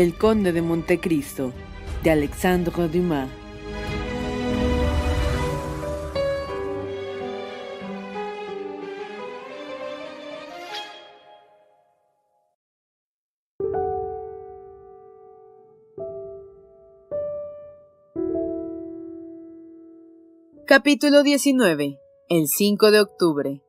El Conde de Montecristo, de Alexandre Dumas. Capítulo 19. El 5 de octubre.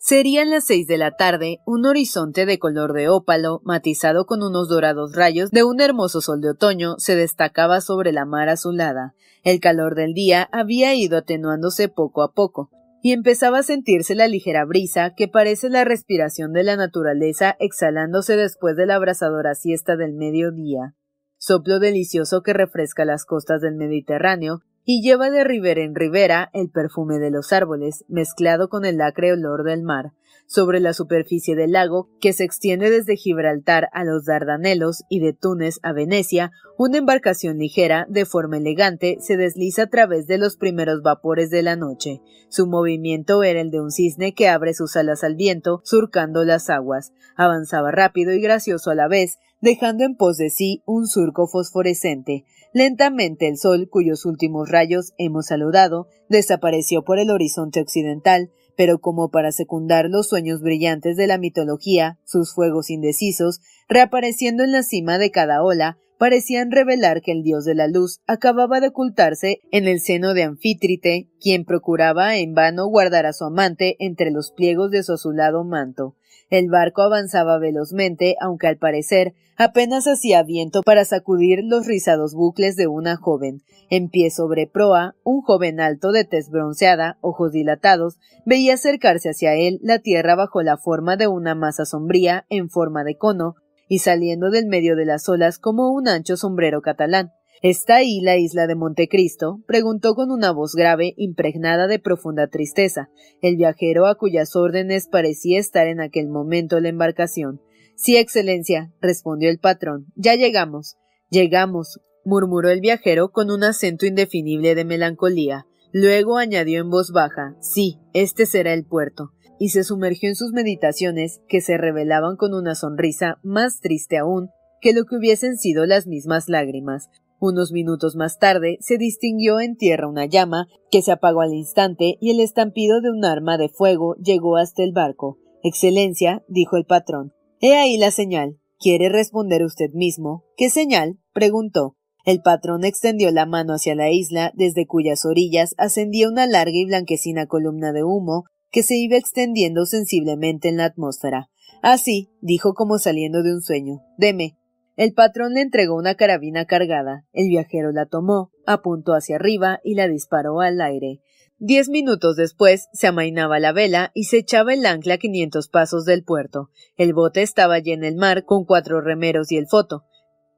Serían las seis de la tarde, un horizonte de color de ópalo, matizado con unos dorados rayos de un hermoso sol de otoño, se destacaba sobre la mar azulada. El calor del día había ido atenuándose poco a poco, y empezaba a sentirse la ligera brisa que parece la respiración de la naturaleza exhalándose después de la abrasadora siesta del mediodía. Soplo delicioso que refresca las costas del Mediterráneo y lleva de ribera en ribera el perfume de los árboles, mezclado con el acre olor del mar, sobre la superficie del lago, que se extiende desde Gibraltar a los Dardanelos y de Túnez a Venecia, una embarcación ligera, de forma elegante, se desliza a través de los primeros vapores de la noche. Su movimiento era el de un cisne que abre sus alas al viento, surcando las aguas. Avanzaba rápido y gracioso a la vez, dejando en pos de sí un surco fosforescente. Lentamente el sol, cuyos últimos rayos hemos saludado, desapareció por el horizonte occidental, pero como para secundar los sueños brillantes de la mitología, sus fuegos indecisos, reapareciendo en la cima de cada ola, parecían revelar que el dios de la luz acababa de ocultarse en el seno de Anfítrite, quien procuraba en vano guardar a su amante entre los pliegos de su azulado manto. El barco avanzaba velozmente, aunque al parecer apenas hacía viento para sacudir los rizados bucles de una joven. En pie sobre proa, un joven alto de tez bronceada, ojos dilatados, veía acercarse hacia él la tierra bajo la forma de una masa sombría en forma de cono, y saliendo del medio de las olas como un ancho sombrero catalán. ¿Está ahí la isla de Montecristo? preguntó con una voz grave, impregnada de profunda tristeza, el viajero a cuyas órdenes parecía estar en aquel momento la embarcación. Sí, Excelencia, respondió el patrón. Ya llegamos. Llegamos, murmuró el viajero con un acento indefinible de melancolía. Luego añadió en voz baja Sí, este será el puerto y se sumergió en sus meditaciones, que se revelaban con una sonrisa más triste aún que lo que hubiesen sido las mismas lágrimas. Unos minutos más tarde se distinguió en tierra una llama que se apagó al instante y el estampido de un arma de fuego llegó hasta el barco. Excelencia, dijo el patrón, he ahí la señal. ¿Quiere responder usted mismo? ¿Qué señal? preguntó. El patrón extendió la mano hacia la isla, desde cuyas orillas ascendía una larga y blanquecina columna de humo que se iba extendiendo sensiblemente en la atmósfera. Así, dijo como saliendo de un sueño. Deme. El patrón le entregó una carabina cargada. El viajero la tomó, apuntó hacia arriba y la disparó al aire. Diez minutos después se amainaba la vela y se echaba el ancla a quinientos pasos del puerto. El bote estaba ya en el mar con cuatro remeros y el foto.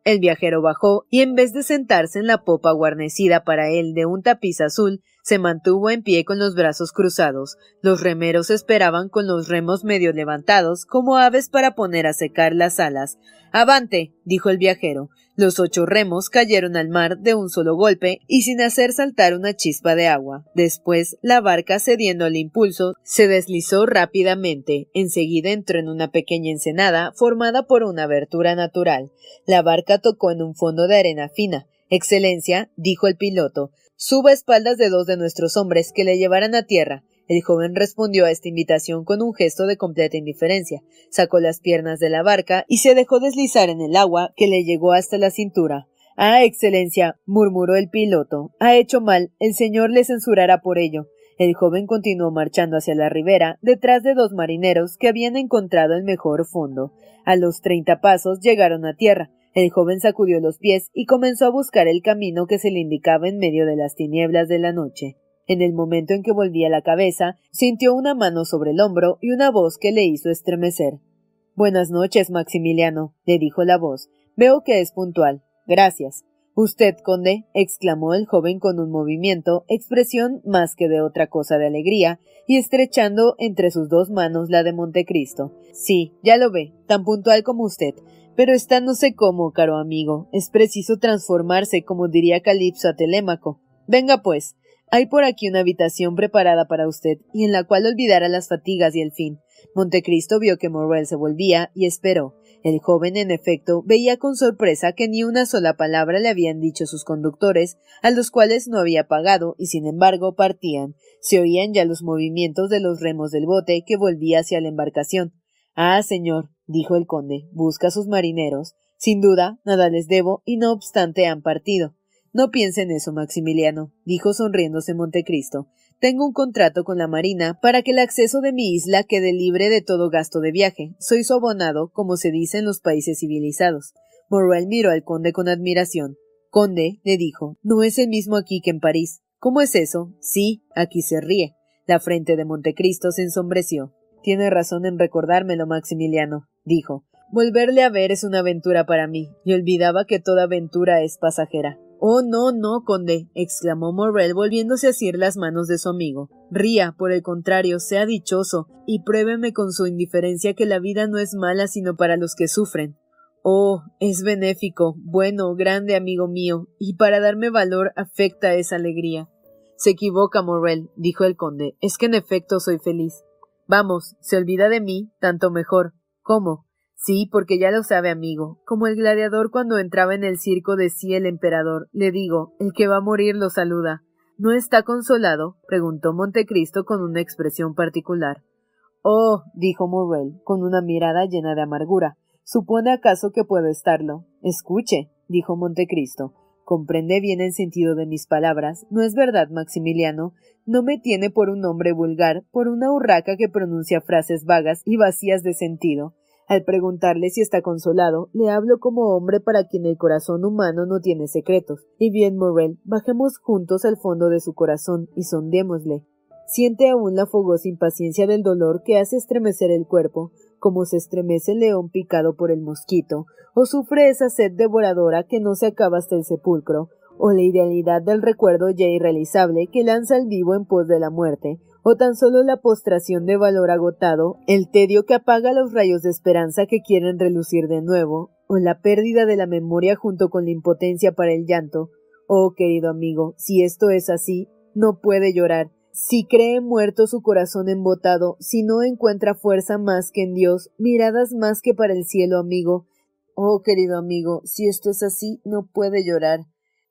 El viajero bajó y en vez de sentarse en la popa guarnecida para él de un tapiz azul, se mantuvo en pie con los brazos cruzados. Los remeros esperaban con los remos medio levantados, como aves para poner a secar las alas. Avante, dijo el viajero. Los ocho remos cayeron al mar de un solo golpe y sin hacer saltar una chispa de agua. Después, la barca, cediendo al impulso, se deslizó rápidamente. Enseguida entró en una pequeña ensenada formada por una abertura natural. La barca tocó en un fondo de arena fina. Excelencia, dijo el piloto, suba espaldas de dos de nuestros hombres que le llevaran a tierra. El joven respondió a esta invitación con un gesto de completa indiferencia, sacó las piernas de la barca y se dejó deslizar en el agua que le llegó hasta la cintura. Ah, Excelencia, murmuró el piloto, ha hecho mal, el señor le censurará por ello. El joven continuó marchando hacia la ribera, detrás de dos marineros que habían encontrado el mejor fondo. A los treinta pasos llegaron a tierra. El joven sacudió los pies y comenzó a buscar el camino que se le indicaba en medio de las tinieblas de la noche. En el momento en que volvía la cabeza, sintió una mano sobre el hombro y una voz que le hizo estremecer. Buenas noches, Maximiliano, le dijo la voz. Veo que es puntual. Gracias. Usted, conde, exclamó el joven con un movimiento, expresión más que de otra cosa de alegría, y estrechando entre sus dos manos la de Montecristo. Sí, ya lo ve, tan puntual como usted. Pero está no sé cómo, caro amigo. Es preciso transformarse, como diría Calipso a Telémaco. Venga, pues, hay por aquí una habitación preparada para usted, y en la cual olvidará las fatigas y el fin. Montecristo vio que Morrel se volvía y esperó. El joven, en efecto, veía con sorpresa que ni una sola palabra le habían dicho sus conductores, a los cuales no había pagado, y sin embargo partían. Se oían ya los movimientos de los remos del bote que volvía hacia la embarcación. Ah, señor, dijo el conde, busca a sus marineros. Sin duda, nada les debo, y no obstante han partido. No piense en eso, Maximiliano, dijo sonriéndose Montecristo. Tengo un contrato con la Marina para que el acceso de mi isla quede libre de todo gasto de viaje. Soy su abonado, como se dice en los países civilizados. Morrel miró al conde con admiración. Conde, le dijo, no es el mismo aquí que en París. ¿Cómo es eso? Sí, aquí se ríe. La frente de Montecristo se ensombreció. Tiene razón en recordármelo, Maximiliano, dijo. Volverle a ver es una aventura para mí, y olvidaba que toda aventura es pasajera. Oh, no, no, conde, exclamó Morrel volviéndose a asir las manos de su amigo. Ría, por el contrario, sea dichoso, y pruébeme con su indiferencia que la vida no es mala sino para los que sufren. Oh, es benéfico, bueno, grande amigo mío, y para darme valor afecta esa alegría. Se equivoca, Morrel, dijo el conde, es que en efecto soy feliz. Vamos, se olvida de mí, tanto mejor. ¿Cómo? Sí, porque ya lo sabe, amigo. Como el gladiador cuando entraba en el circo decía el emperador, le digo, el que va a morir lo saluda. ¿No está consolado? preguntó Montecristo con una expresión particular. Oh, dijo Morrel, con una mirada llena de amargura. ¿Supone acaso que puedo estarlo? Escuche, dijo Montecristo. Comprende bien el sentido de mis palabras. ¿No es verdad, Maximiliano? No me tiene por un hombre vulgar, por una urraca que pronuncia frases vagas y vacías de sentido. Al preguntarle si está consolado, le hablo como hombre para quien el corazón humano no tiene secretos. Y bien, Morrel, bajemos juntos al fondo de su corazón y sondémosle. Siente aún la fogosa impaciencia del dolor que hace estremecer el cuerpo, como se estremece el león picado por el mosquito, o sufre esa sed devoradora que no se acaba hasta el sepulcro, o la idealidad del recuerdo ya irrealizable que lanza el vivo en pos de la muerte, o tan solo la postración de valor agotado, el tedio que apaga los rayos de esperanza que quieren relucir de nuevo, o la pérdida de la memoria junto con la impotencia para el llanto. Oh, querido amigo, si esto es así, no puede llorar. Si cree muerto su corazón embotado, si no encuentra fuerza más que en Dios, miradas más que para el cielo, amigo. Oh, querido amigo, si esto es así, no puede llorar.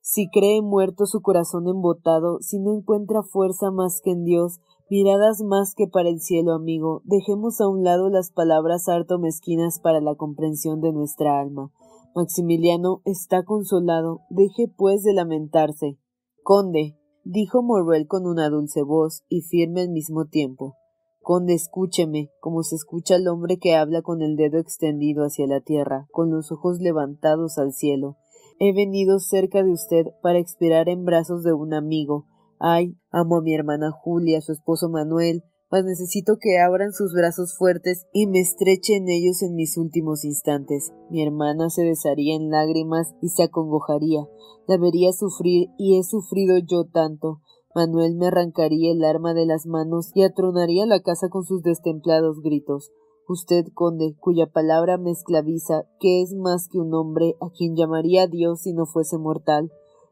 Si cree muerto su corazón embotado, si no encuentra fuerza más que en Dios, Miradas más que para el cielo, amigo, dejemos a un lado las palabras harto mezquinas para la comprensión de nuestra alma. Maximiliano está consolado, deje pues de lamentarse. Conde, dijo Morrel con una dulce voz y firme al mismo tiempo. Conde, escúcheme, como se escucha al hombre que habla con el dedo extendido hacia la tierra, con los ojos levantados al cielo. He venido cerca de usted para expirar en brazos de un amigo. Ay, amo a mi hermana Julia, a su esposo Manuel, mas necesito que abran sus brazos fuertes y me estreche en ellos en mis últimos instantes. Mi hermana se desharía en lágrimas y se acongojaría. La vería sufrir y he sufrido yo tanto. Manuel me arrancaría el arma de las manos y atronaría la casa con sus destemplados gritos. Usted, conde, cuya palabra me esclaviza, que es más que un hombre a quien llamaría Dios si no fuese mortal.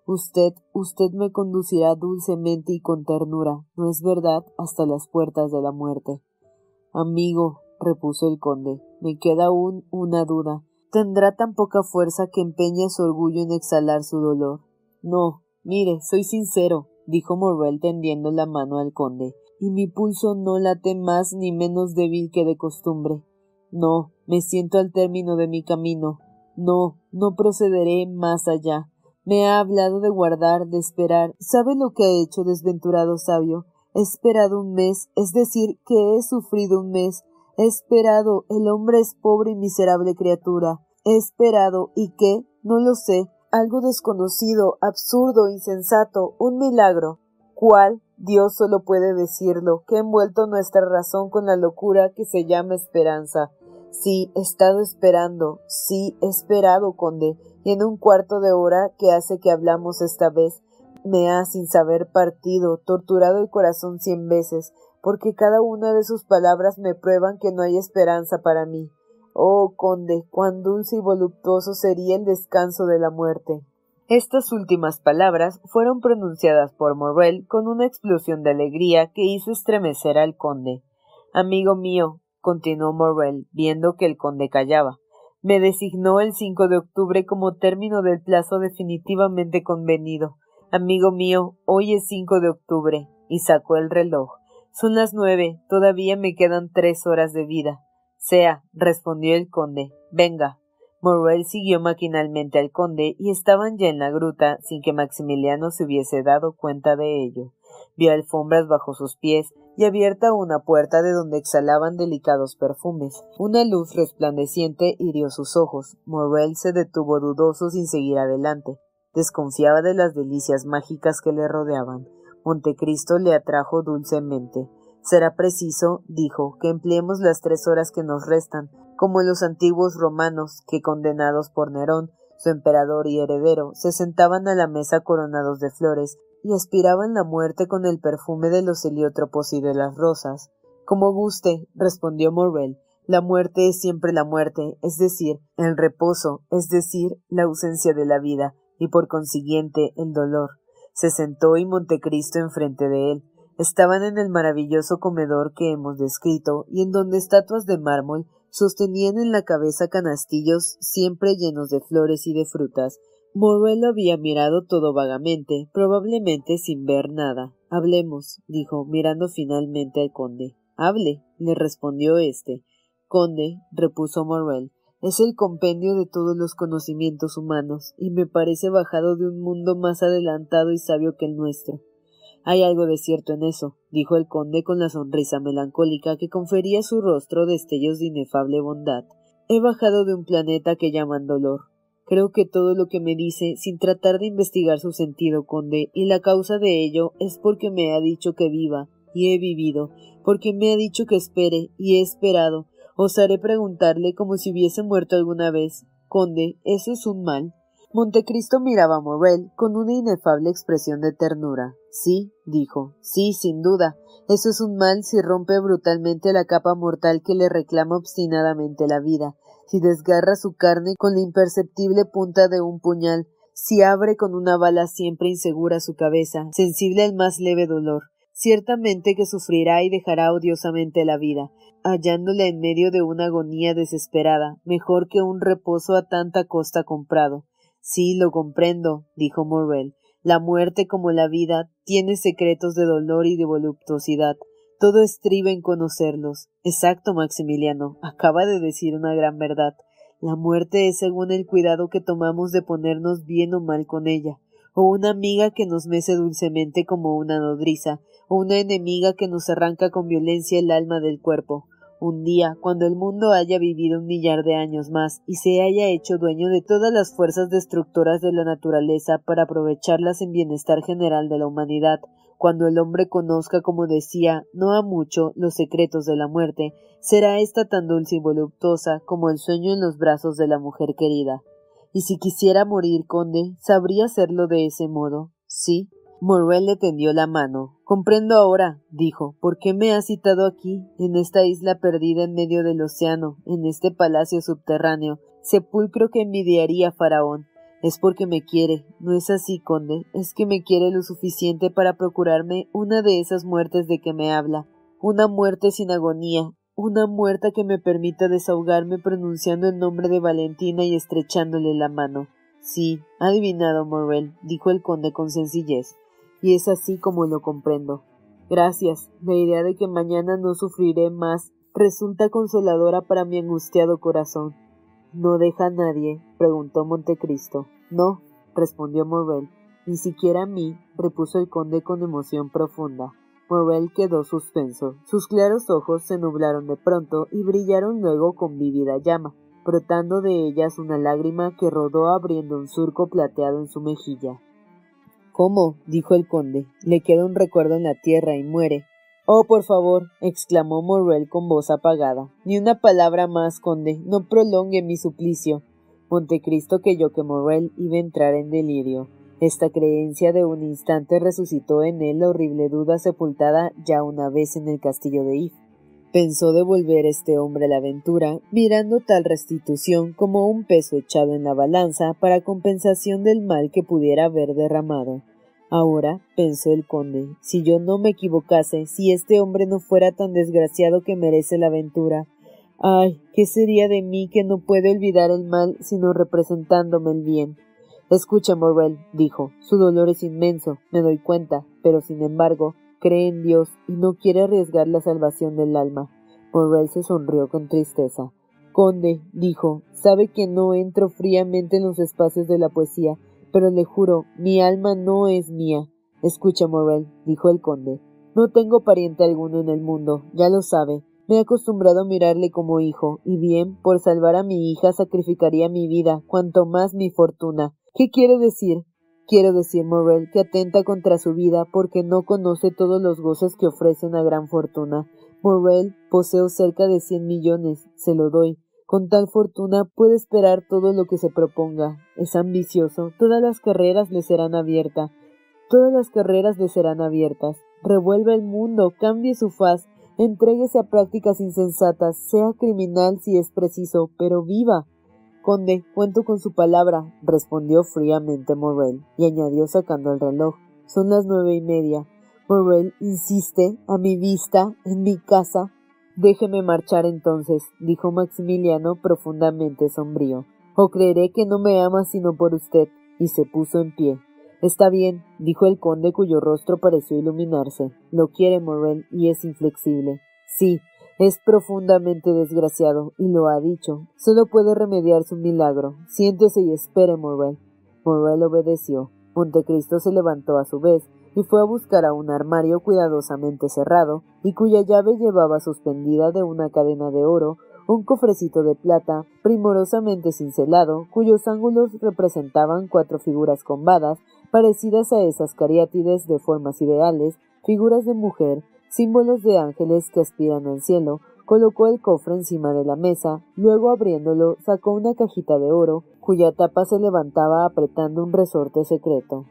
Usted, usted me conducirá dulcemente y con ternura, ¿no es verdad?, hasta las puertas de la muerte. Amigo, repuso el conde, me queda aún una duda. ¿Tendrá tan poca fuerza que empeña su orgullo en exhalar su dolor? No, mire, soy sincero, dijo Morrel tendiendo la mano al conde, y mi pulso no late más ni menos débil que de costumbre. No, me siento al término de mi camino. No, no procederé más allá. Me ha hablado de guardar, de esperar. ¿Sabe lo que ha hecho, desventurado sabio? He esperado un mes, es decir, que he sufrido un mes. He esperado, el hombre es pobre y miserable criatura. He esperado, ¿y qué? No lo sé. Algo desconocido, absurdo, insensato, un milagro. ¿Cuál? Dios solo puede decirlo, que ha envuelto nuestra razón con la locura que se llama esperanza. Sí, he estado esperando, sí, he esperado, conde, y en un cuarto de hora que hace que hablamos esta vez, me ha, sin saber partido, torturado el corazón cien veces, porque cada una de sus palabras me prueban que no hay esperanza para mí. Oh, conde, cuán dulce y voluptuoso sería el descanso de la muerte. Estas últimas palabras fueron pronunciadas por Morrel con una explosión de alegría que hizo estremecer al conde. Amigo mío, continuó Morrel, viendo que el conde callaba, me designó el 5 de octubre como término del plazo definitivamente convenido. Amigo mío, hoy es 5 de octubre, y sacó el reloj. Son las nueve, todavía me quedan tres horas de vida. Sea, respondió el conde. Venga. Morrel siguió maquinalmente al conde y estaban ya en la gruta sin que Maximiliano se hubiese dado cuenta de ello. Vio alfombras bajo sus pies y abierta una puerta de donde exhalaban delicados perfumes. Una luz resplandeciente hirió sus ojos. Morrel se detuvo dudoso sin seguir adelante. Desconfiaba de las delicias mágicas que le rodeaban. Montecristo le atrajo dulcemente. Será preciso, dijo, que empleemos las tres horas que nos restan, como los antiguos romanos, que condenados por Nerón, su emperador y heredero, se sentaban a la mesa coronados de flores, y aspiraban la muerte con el perfume de los heliótropos y de las rosas. Como guste, respondió Morrel, la muerte es siempre la muerte, es decir, el reposo, es decir, la ausencia de la vida, y por consiguiente el dolor. Se sentó y Montecristo enfrente de él. Estaban en el maravilloso comedor que hemos descrito, y en donde estatuas de mármol sostenían en la cabeza canastillos siempre llenos de flores y de frutas, Morrel había mirado todo vagamente, probablemente sin ver nada. Hablemos, dijo, mirando finalmente al conde. Hable, le respondió éste. Conde, repuso Morrel, es el compendio de todos los conocimientos humanos, y me parece bajado de un mundo más adelantado y sabio que el nuestro. Hay algo de cierto en eso, dijo el conde con la sonrisa melancólica que confería a su rostro destellos de inefable bondad. He bajado de un planeta que llaman dolor, Creo que todo lo que me dice, sin tratar de investigar su sentido, conde, y la causa de ello es porque me ha dicho que viva, y he vivido, porque me ha dicho que espere, y he esperado. Osaré preguntarle como si hubiese muerto alguna vez. Conde, ¿eso es un mal? Montecristo miraba a Morrel con una inefable expresión de ternura. Sí, dijo, sí, sin duda. Eso es un mal si rompe brutalmente la capa mortal que le reclama obstinadamente la vida, si desgarra su carne con la imperceptible punta de un puñal, si abre con una bala siempre insegura su cabeza, sensible al más leve dolor, ciertamente que sufrirá y dejará odiosamente la vida, hallándola en medio de una agonía desesperada, mejor que un reposo a tanta costa comprado. Sí, lo comprendo, dijo Morrel. La muerte, como la vida, tiene secretos de dolor y de voluptuosidad. Todo estriba en conocerlos. Exacto, Maximiliano. Acaba de decir una gran verdad. La muerte es según el cuidado que tomamos de ponernos bien o mal con ella. o una amiga que nos mece dulcemente como una nodriza, o una enemiga que nos arranca con violencia el alma del cuerpo. Un día, cuando el mundo haya vivido un millar de años más y se haya hecho dueño de todas las fuerzas destructoras de la naturaleza para aprovecharlas en bienestar general de la humanidad, cuando el hombre conozca, como decía, no a mucho los secretos de la muerte, será ésta tan dulce y voluptuosa como el sueño en los brazos de la mujer querida. Y si quisiera morir, conde, ¿sabría hacerlo de ese modo? Sí. Morrel le tendió la mano. Comprendo ahora, dijo, por qué me has citado aquí, en esta isla perdida en medio del océano, en este palacio subterráneo, sepulcro que envidiaría Faraón. Es porque me quiere. No es así, conde. Es que me quiere lo suficiente para procurarme una de esas muertes de que me habla. Una muerte sin agonía. Una muerte que me permita desahogarme pronunciando el nombre de Valentina y estrechándole la mano. Sí, adivinado, Morrel, dijo el conde con sencillez. Y es así como lo comprendo. Gracias. La idea de que mañana no sufriré más resulta consoladora para mi angustiado corazón. ¿No deja a nadie? preguntó Montecristo. No, respondió Morrel. Ni siquiera a mí, repuso el conde con emoción profunda. Morrel quedó suspenso. Sus claros ojos se nublaron de pronto y brillaron luego con vívida llama, brotando de ellas una lágrima que rodó abriendo un surco plateado en su mejilla. ¿Cómo? dijo el conde. Le queda un recuerdo en la tierra y muere. Oh, por favor, exclamó Morrel con voz apagada. Ni una palabra más, conde. No prolongue mi suplicio. Montecristo creyó que Morrel iba a entrar en delirio. Esta creencia de un instante resucitó en él la horrible duda sepultada ya una vez en el castillo de If. Pensó devolver este hombre a la aventura, mirando tal restitución como un peso echado en la balanza para compensación del mal que pudiera haber derramado. Ahora, pensó el conde, si yo no me equivocase, si este hombre no fuera tan desgraciado que merece la aventura. Ay, ¿qué sería de mí que no puede olvidar el mal sino representándome el bien? Escucha, Morrel, dijo, su dolor es inmenso, me doy cuenta, pero sin embargo, cree en Dios y no quiere arriesgar la salvación del alma. Morrel se sonrió con tristeza. Conde, dijo, sabe que no entro fríamente en los espacios de la poesía, pero le juro, mi alma no es mía. Escucha, Morrel, dijo el conde. No tengo pariente alguno en el mundo, ya lo sabe. Me he acostumbrado a mirarle como hijo, y bien, por salvar a mi hija sacrificaría mi vida, cuanto más mi fortuna. ¿Qué quiere decir? Quiero decir, Morrel, que atenta contra su vida porque no conoce todos los goces que ofrece una gran fortuna. Morrel, poseo cerca de cien millones, se lo doy. Con tal fortuna puede esperar todo lo que se proponga. Es ambicioso, todas las carreras le serán abiertas. Todas las carreras le serán abiertas. Revuelva el mundo, cambie su faz, entréguese a prácticas insensatas, sea criminal si es preciso, pero viva. Conde, cuento con su palabra, respondió fríamente Morrel, y añadió sacando el reloj. Son las nueve y media. Morrel insiste, a mi vista, en mi casa, Déjeme marchar entonces, dijo Maximiliano profundamente sombrío. O creeré que no me ama sino por usted, y se puso en pie. Está bien, dijo el conde cuyo rostro pareció iluminarse. Lo quiere Morel y es inflexible. Sí, es profundamente desgraciado, y lo ha dicho. Solo puede remediar su milagro. Siéntese y espere, Morel. Morel obedeció. Montecristo se levantó a su vez, y fue a buscar a un armario cuidadosamente cerrado y cuya llave llevaba suspendida de una cadena de oro un cofrecito de plata primorosamente cincelado cuyos ángulos representaban cuatro figuras combadas parecidas a esas cariátides de formas ideales, figuras de mujer, símbolos de ángeles que aspiran al cielo, colocó el cofre encima de la mesa, luego abriéndolo sacó una cajita de oro, cuya tapa se levantaba apretando un resorte secreto.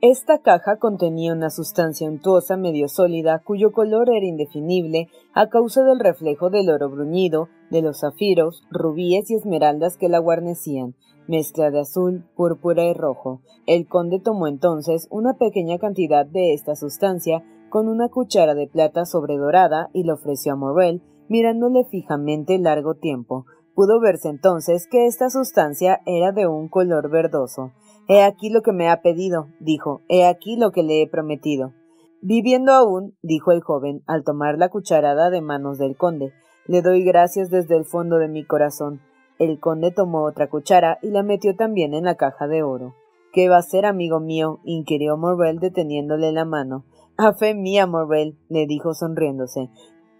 Esta caja contenía una sustancia untuosa medio sólida cuyo color era indefinible a causa del reflejo del oro bruñido, de los zafiros, rubíes y esmeraldas que la guarnecían, mezcla de azul, púrpura y rojo. El conde tomó entonces una pequeña cantidad de esta sustancia con una cuchara de plata sobredorada y la ofreció a Morrel, mirándole fijamente largo tiempo. Pudo verse entonces que esta sustancia era de un color verdoso. He aquí lo que me ha pedido, dijo, he aquí lo que le he prometido. Viviendo aún, dijo el joven, al tomar la cucharada de manos del conde, le doy gracias desde el fondo de mi corazón. El conde tomó otra cuchara y la metió también en la caja de oro. ¿Qué va a hacer, amigo mío? inquirió Morrel deteniéndole la mano. A fe mía, Morrel, le dijo sonriéndose.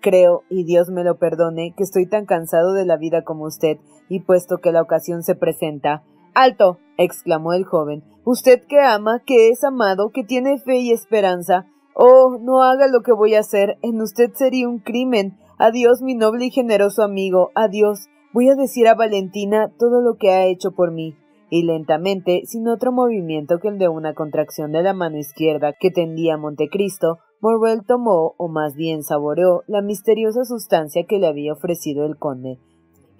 Creo, y Dios me lo perdone, que estoy tan cansado de la vida como usted, y puesto que la ocasión se presenta. Alto. Exclamó el joven. Usted que ama, que es amado, que tiene fe y esperanza. Oh, no haga lo que voy a hacer. En usted sería un crimen. Adiós, mi noble y generoso amigo. Adiós. Voy a decir a Valentina todo lo que ha hecho por mí. Y lentamente, sin otro movimiento que el de una contracción de la mano izquierda que tendía Montecristo, Morrel tomó, o más bien saboreó, la misteriosa sustancia que le había ofrecido el conde.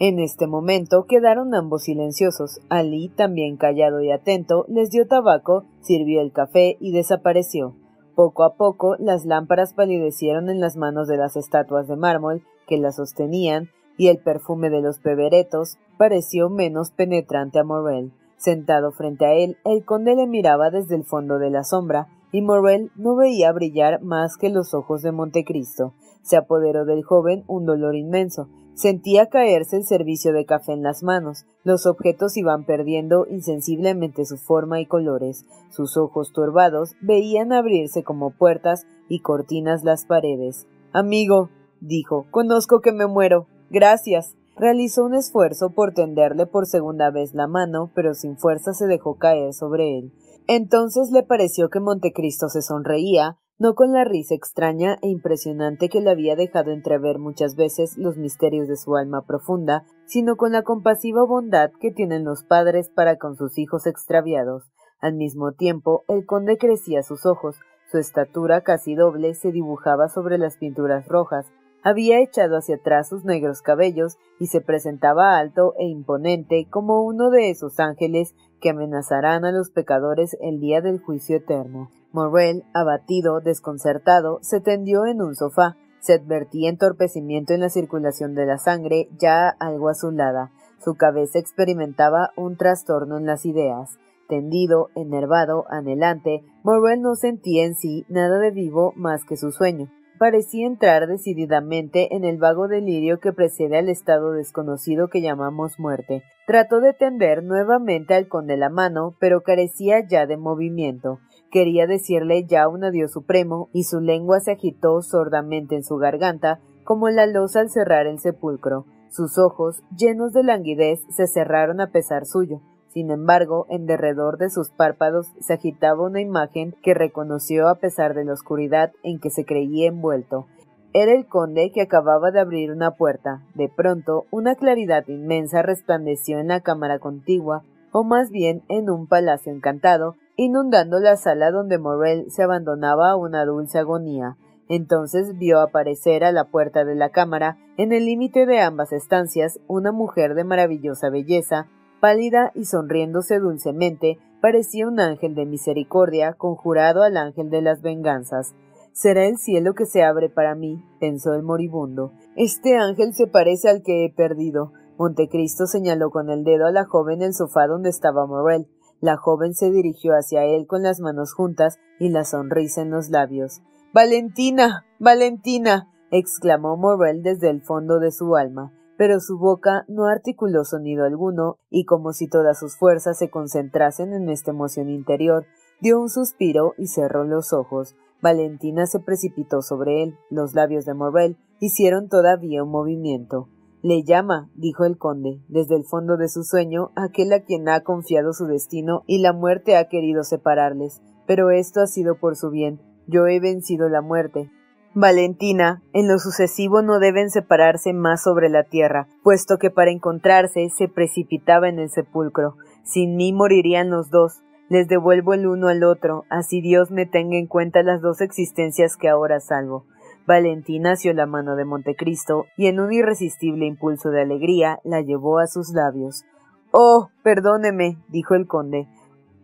En este momento quedaron ambos silenciosos. Ali, también callado y atento, les dio tabaco, sirvió el café y desapareció. Poco a poco las lámparas palidecieron en las manos de las estatuas de mármol que las sostenían, y el perfume de los peberetos pareció menos penetrante a Morel. Sentado frente a él, el conde le miraba desde el fondo de la sombra, y Morel no veía brillar más que los ojos de Montecristo. Se apoderó del joven un dolor inmenso. Sentía caerse el servicio de café en las manos. Los objetos iban perdiendo insensiblemente su forma y colores. Sus ojos turbados veían abrirse como puertas y cortinas las paredes. Amigo, dijo, conozco que me muero. Gracias. Realizó un esfuerzo por tenderle por segunda vez la mano, pero sin fuerza se dejó caer sobre él. Entonces le pareció que Montecristo se sonreía, no con la risa extraña e impresionante que le había dejado entrever muchas veces los misterios de su alma profunda, sino con la compasiva bondad que tienen los padres para con sus hijos extraviados. Al mismo tiempo, el conde crecía sus ojos, su estatura casi doble se dibujaba sobre las pinturas rojas, había echado hacia atrás sus negros cabellos y se presentaba alto e imponente como uno de esos ángeles que amenazarán a los pecadores el día del juicio eterno. Morrel, abatido, desconcertado, se tendió en un sofá. Se advertía entorpecimiento en la circulación de la sangre, ya algo azulada. Su cabeza experimentaba un trastorno en las ideas. Tendido, enervado, anhelante, Morrel no sentía en sí nada de vivo más que su sueño parecía entrar decididamente en el vago delirio que precede al estado desconocido que llamamos muerte. Trató de tender nuevamente al conde la mano, pero carecía ya de movimiento. Quería decirle ya un adiós supremo, y su lengua se agitó sordamente en su garganta, como la losa al cerrar el sepulcro. Sus ojos, llenos de languidez, se cerraron a pesar suyo. Sin embargo, en derredor de sus párpados se agitaba una imagen que reconoció a pesar de la oscuridad en que se creía envuelto. Era el conde que acababa de abrir una puerta. De pronto, una claridad inmensa resplandeció en la cámara contigua, o más bien en un palacio encantado, inundando la sala donde Morrel se abandonaba a una dulce agonía. Entonces vio aparecer a la puerta de la cámara, en el límite de ambas estancias, una mujer de maravillosa belleza, pálida y sonriéndose dulcemente, parecía un ángel de misericordia conjurado al ángel de las venganzas. Será el cielo que se abre para mí, pensó el moribundo. Este ángel se parece al que he perdido. Montecristo señaló con el dedo a la joven en el sofá donde estaba Morel. La joven se dirigió hacia él con las manos juntas y la sonrisa en los labios. Valentina. Valentina. exclamó Morel desde el fondo de su alma pero su boca no articuló sonido alguno, y como si todas sus fuerzas se concentrasen en esta emoción interior, dio un suspiro y cerró los ojos. Valentina se precipitó sobre él. Los labios de Morrel hicieron todavía un movimiento. Le llama, dijo el conde, desde el fondo de su sueño, aquel a quien ha confiado su destino y la muerte ha querido separarles. Pero esto ha sido por su bien. Yo he vencido la muerte. Valentina, en lo sucesivo no deben separarse más sobre la tierra, puesto que para encontrarse se precipitaba en el sepulcro. Sin mí morirían los dos. Les devuelvo el uno al otro, así Dios me tenga en cuenta las dos existencias que ahora salvo. Valentina asió la mano de Montecristo y en un irresistible impulso de alegría la llevó a sus labios. Oh, perdóneme, dijo el conde.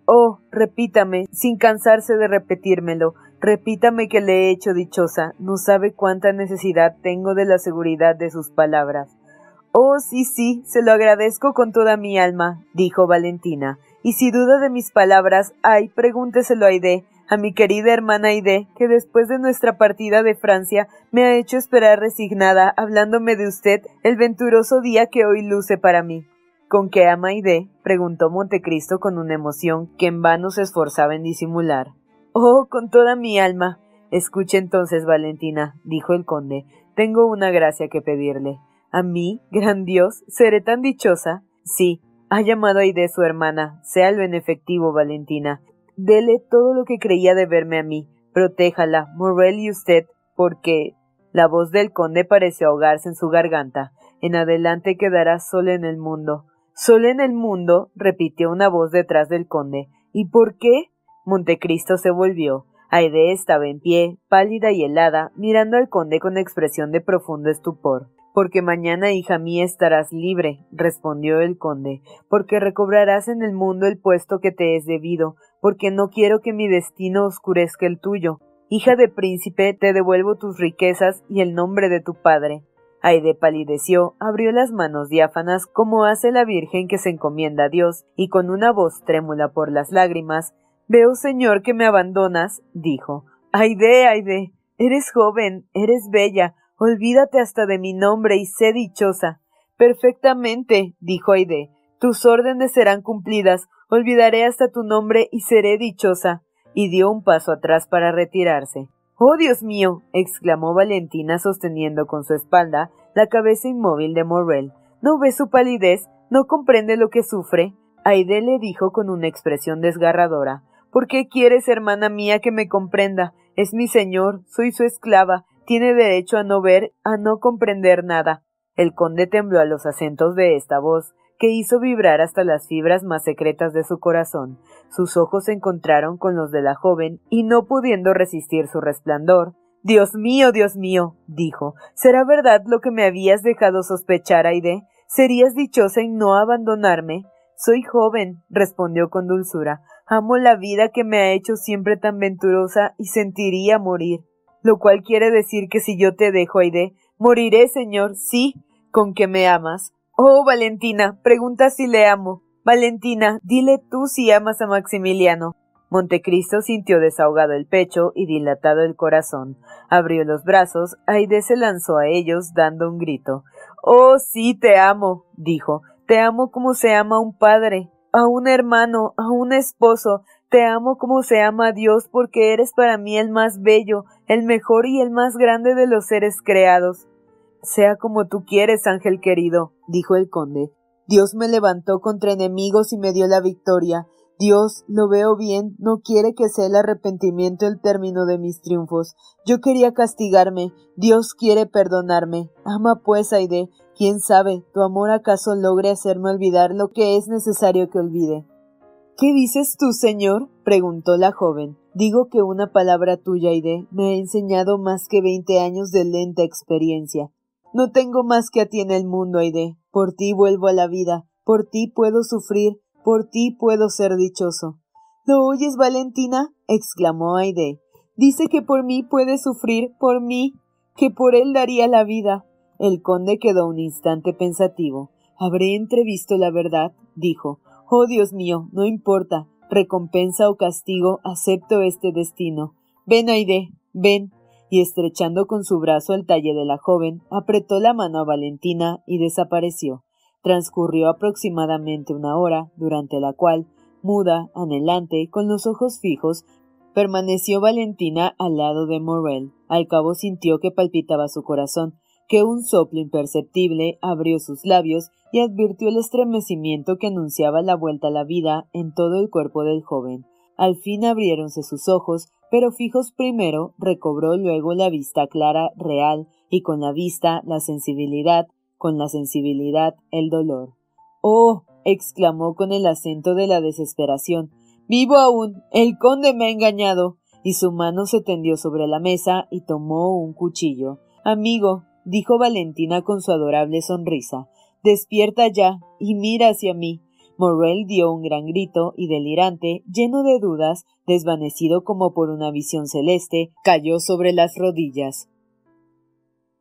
Oh, repítame, sin cansarse de repetírmelo, Repítame que le he hecho dichosa, no sabe cuánta necesidad tengo de la seguridad de sus palabras. Oh, sí, sí, se lo agradezco con toda mi alma, dijo Valentina. Y si duda de mis palabras, ay, pregúnteselo a Aide, a mi querida hermana Aide, que después de nuestra partida de Francia me ha hecho esperar resignada, hablándome de usted el venturoso día que hoy luce para mí. ¿Con qué ama Aide? preguntó Montecristo con una emoción que en vano se esforzaba en disimular. Oh, con toda mi alma. Escuche entonces, Valentina, dijo el conde, tengo una gracia que pedirle. ¿A mí, gran Dios, seré tan dichosa? Sí, ha llamado a su hermana, séalo en efectivo, Valentina. Dele todo lo que creía deberme a mí. Protéjala, Morrel y usted, porque. La voz del conde pareció ahogarse en su garganta. En adelante quedará sola en el mundo. Sola en el mundo, repitió una voz detrás del conde. ¿Y por qué? Montecristo se volvió. Aide estaba en pie, pálida y helada, mirando al conde con expresión de profundo estupor. Porque mañana, hija mía, estarás libre, respondió el conde, porque recobrarás en el mundo el puesto que te es debido, porque no quiero que mi destino oscurezca el tuyo. Hija de príncipe, te devuelvo tus riquezas y el nombre de tu padre. Aide palideció, abrió las manos diáfanas como hace la Virgen que se encomienda a Dios, y con una voz trémula por las lágrimas, Veo, señor, que me abandonas, dijo. Aide, Aide, eres joven, eres bella, olvídate hasta de mi nombre y sé dichosa. Perfectamente, dijo Aide, tus órdenes serán cumplidas, olvidaré hasta tu nombre y seré dichosa. Y dio un paso atrás para retirarse. ¡Oh, Dios mío! exclamó Valentina sosteniendo con su espalda la cabeza inmóvil de Morrel. ¿No ve su palidez? ¿No comprende lo que sufre? Aide le dijo con una expresión desgarradora. ¿Por qué quieres, hermana mía, que me comprenda? Es mi señor, soy su esclava, tiene derecho a no ver, a no comprender nada. El conde tembló a los acentos de esta voz, que hizo vibrar hasta las fibras más secretas de su corazón. Sus ojos se encontraron con los de la joven, y no pudiendo resistir su resplandor, Dios mío, Dios mío, dijo, ¿será verdad lo que me habías dejado sospechar, Aide? ¿Serías dichosa en no abandonarme? Soy joven, respondió con dulzura. Amo la vida que me ha hecho siempre tan venturosa y sentiría morir. Lo cual quiere decir que si yo te dejo, Aide, moriré, señor, sí, con que me amas. Oh, Valentina, pregunta si le amo. Valentina, dile tú si amas a Maximiliano. Montecristo sintió desahogado el pecho y dilatado el corazón. Abrió los brazos, Aide se lanzó a ellos dando un grito. Oh, sí, te amo, dijo. Te amo como se ama a un padre, a un hermano, a un esposo. Te amo como se ama a Dios porque eres para mí el más bello, el mejor y el más grande de los seres creados. Sea como tú quieres, ángel querido, dijo el conde. Dios me levantó contra enemigos y me dio la victoria. Dios, lo veo bien, no quiere que sea el arrepentimiento el término de mis triunfos. Yo quería castigarme, Dios quiere perdonarme. Ama pues, Aide, quién sabe, tu amor acaso logre hacerme olvidar lo que es necesario que olvide. ¿Qué dices tú, señor? preguntó la joven. Digo que una palabra tuya, Aide, me ha enseñado más que veinte años de lenta experiencia. No tengo más que a ti en el mundo, Aide. Por ti vuelvo a la vida, por ti puedo sufrir, por ti puedo ser dichoso. ¿Lo oyes, Valentina? exclamó Aide. Dice que por mí puede sufrir, por mí, que por él daría la vida. El conde quedó un instante pensativo. Habré entrevisto la verdad, dijo. Oh Dios mío, no importa. Recompensa o castigo, acepto este destino. Ven, Aide, ven y estrechando con su brazo el talle de la joven, apretó la mano a Valentina y desapareció. Transcurrió aproximadamente una hora, durante la cual, muda, anhelante, con los ojos fijos, permaneció Valentina al lado de Morel. Al cabo sintió que palpitaba su corazón, que un soplo imperceptible abrió sus labios y advirtió el estremecimiento que anunciaba la vuelta a la vida en todo el cuerpo del joven. Al fin abriéronse sus ojos, pero fijos primero, recobró luego la vista clara, real, y con la vista la sensibilidad, con la sensibilidad el dolor. Oh. exclamó con el acento de la desesperación. Vivo aún. El conde me ha engañado. Y su mano se tendió sobre la mesa y tomó un cuchillo. Amigo, dijo Valentina con su adorable sonrisa, despierta ya y mira hacia mí. Morrel dio un gran grito y delirante, lleno de dudas, desvanecido como por una visión celeste, cayó sobre las rodillas.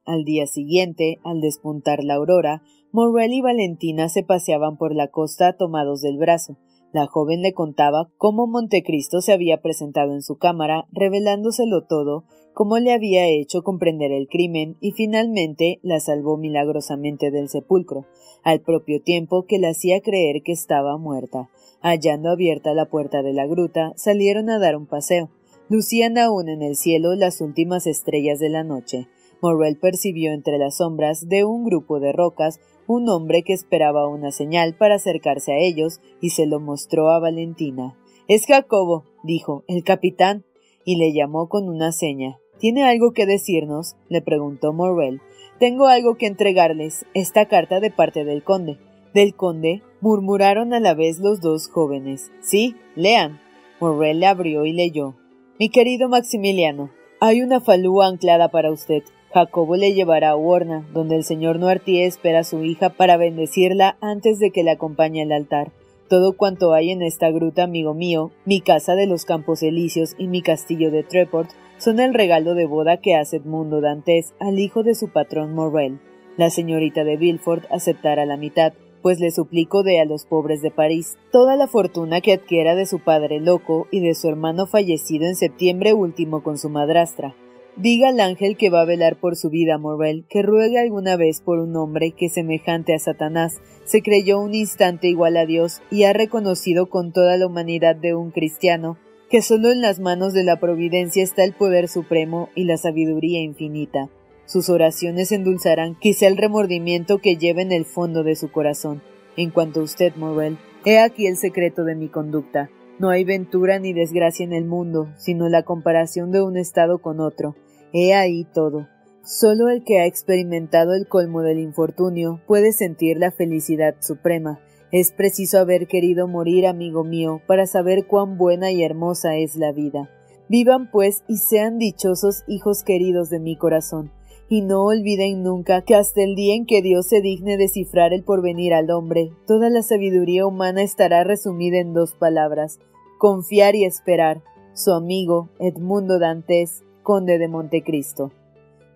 Al día siguiente, al despuntar la aurora, Morrel y Valentina se paseaban por la costa tomados del brazo. La joven le contaba cómo Montecristo se había presentado en su cámara, revelándoselo todo, cómo le había hecho comprender el crimen y finalmente la salvó milagrosamente del sepulcro, al propio tiempo que le hacía creer que estaba muerta. Hallando abierta la puerta de la gruta, salieron a dar un paseo. Lucían aún en el cielo las últimas estrellas de la noche. Morrel percibió entre las sombras de un grupo de rocas un hombre que esperaba una señal para acercarse a ellos y se lo mostró a Valentina. Es Jacobo, dijo, el capitán, y le llamó con una seña. ¿Tiene algo que decirnos? le preguntó Morrel. Tengo algo que entregarles, esta carta de parte del conde. ¿Del conde? murmuraron a la vez los dos jóvenes. Sí, lean. Morrel le abrió y leyó. Mi querido Maximiliano, hay una falúa anclada para usted. Jacobo le llevará a Huorna, donde el señor Noirtier espera a su hija para bendecirla antes de que le acompañe al altar. Todo cuanto hay en esta gruta, amigo mío, mi casa de los Campos Elíseos y mi castillo de Treport, son el regalo de boda que hace Edmundo Dantes al hijo de su patrón Morrel. La señorita de Villefort aceptará la mitad, pues le suplico dé a los pobres de París toda la fortuna que adquiera de su padre loco y de su hermano fallecido en septiembre último con su madrastra. Diga al ángel que va a velar por su vida, Morrel, que ruegue alguna vez por un hombre que, semejante a Satanás, se creyó un instante igual a Dios y ha reconocido con toda la humanidad de un cristiano que solo en las manos de la providencia está el poder supremo y la sabiduría infinita. Sus oraciones endulzarán quizá el remordimiento que lleva en el fondo de su corazón. En cuanto a usted, Morrel, he aquí el secreto de mi conducta. No hay ventura ni desgracia en el mundo, sino la comparación de un estado con otro. He ahí todo. Solo el que ha experimentado el colmo del infortunio puede sentir la felicidad suprema. Es preciso haber querido morir, amigo mío, para saber cuán buena y hermosa es la vida. Vivan, pues, y sean dichosos hijos queridos de mi corazón, y no olviden nunca que hasta el día en que Dios se digne descifrar el porvenir al hombre, toda la sabiduría humana estará resumida en dos palabras confiar y esperar. Su amigo Edmundo Dantes, conde de Montecristo.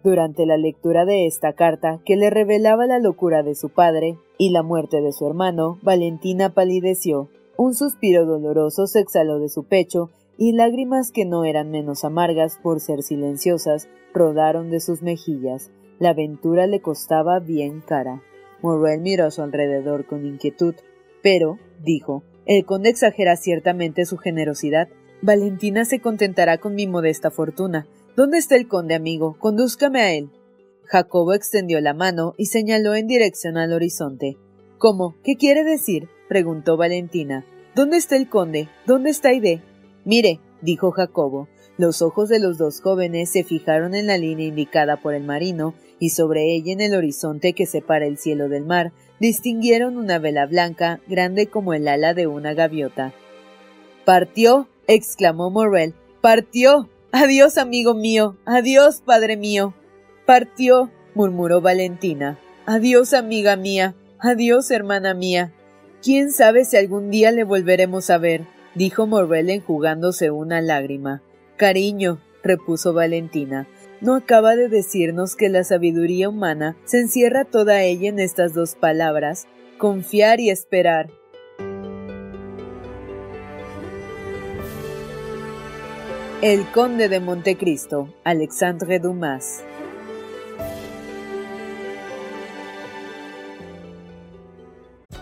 Durante la lectura de esta carta, que le revelaba la locura de su padre y la muerte de su hermano, Valentina palideció. Un suspiro doloroso se exhaló de su pecho y lágrimas que no eran menos amargas por ser silenciosas rodaron de sus mejillas. La aventura le costaba bien cara. Morrel miró a su alrededor con inquietud, pero, dijo, el conde exagera ciertamente su generosidad. Valentina se contentará con mi modesta fortuna. ¿Dónde está el conde, amigo? Condúzcame a él. Jacobo extendió la mano y señaló en dirección al horizonte. ¿Cómo? ¿Qué quiere decir? preguntó Valentina. ¿Dónde está el conde? ¿Dónde está Aide? Mire, dijo Jacobo. Los ojos de los dos jóvenes se fijaron en la línea indicada por el marino, y sobre ella en el horizonte que separa el cielo del mar, distinguieron una vela blanca, grande como el ala de una gaviota. Partió, exclamó Morrel. Partió. Adiós, amigo mío. Adiós, padre mío. Partió, murmuró Valentina. Adiós, amiga mía. Adiós, hermana mía. ¿Quién sabe si algún día le volveremos a ver? dijo Morrel enjugándose una lágrima. Cariño, repuso Valentina, ¿no acaba de decirnos que la sabiduría humana se encierra toda ella en estas dos palabras, confiar y esperar? El Conde de Montecristo, Alexandre Dumas.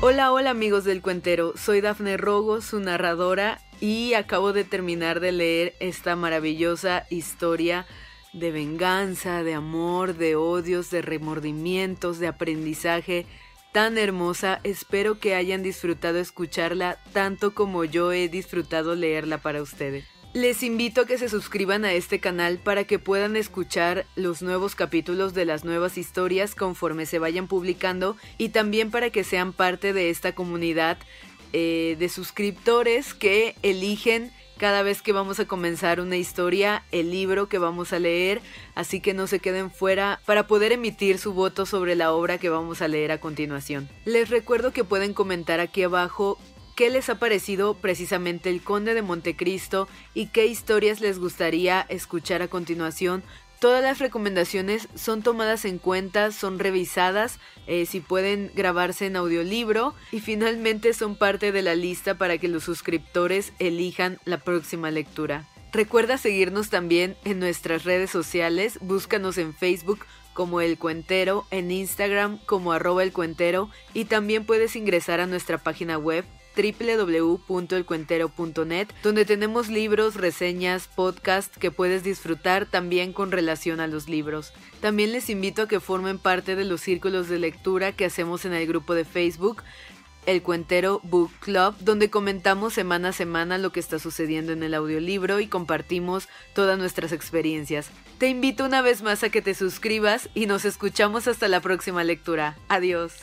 Hola, hola amigos del cuentero, soy Dafne Rogo, su narradora, y acabo de terminar de leer esta maravillosa historia de venganza, de amor, de odios, de remordimientos, de aprendizaje tan hermosa. Espero que hayan disfrutado escucharla tanto como yo he disfrutado leerla para ustedes. Les invito a que se suscriban a este canal para que puedan escuchar los nuevos capítulos de las nuevas historias conforme se vayan publicando y también para que sean parte de esta comunidad eh, de suscriptores que eligen cada vez que vamos a comenzar una historia, el libro que vamos a leer, así que no se queden fuera para poder emitir su voto sobre la obra que vamos a leer a continuación. Les recuerdo que pueden comentar aquí abajo qué les ha parecido precisamente el Conde de Montecristo y qué historias les gustaría escuchar a continuación Todas las recomendaciones son tomadas en cuenta, son revisadas, eh, si pueden grabarse en audiolibro y finalmente son parte de la lista para que los suscriptores elijan la próxima lectura. Recuerda seguirnos también en nuestras redes sociales, búscanos en Facebook como El Cuentero, en Instagram como arroba el cuentero y también puedes ingresar a nuestra página web www.elcuentero.net, donde tenemos libros, reseñas, podcast que puedes disfrutar también con relación a los libros. También les invito a que formen parte de los círculos de lectura que hacemos en el grupo de Facebook el Cuentero Book Club, donde comentamos semana a semana lo que está sucediendo en el audiolibro y compartimos todas nuestras experiencias. Te invito una vez más a que te suscribas y nos escuchamos hasta la próxima lectura. Adiós.